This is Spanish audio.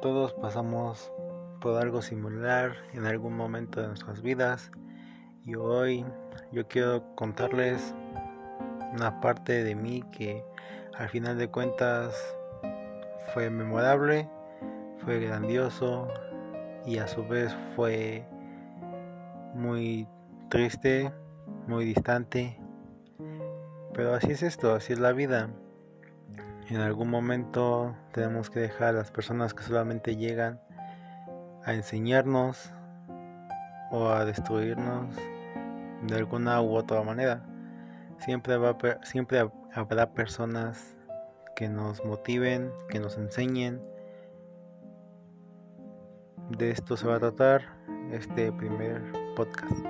Todos pasamos por algo similar en algún momento de nuestras vidas y hoy yo quiero contarles una parte de mí que al final de cuentas fue memorable, fue grandioso y a su vez fue muy triste, muy distante. Pero así es esto, así es la vida. En algún momento tenemos que dejar a las personas que solamente llegan a enseñarnos o a destruirnos de alguna u otra manera. Siempre, va, siempre habrá personas que nos motiven, que nos enseñen. De esto se va a tratar este primer podcast.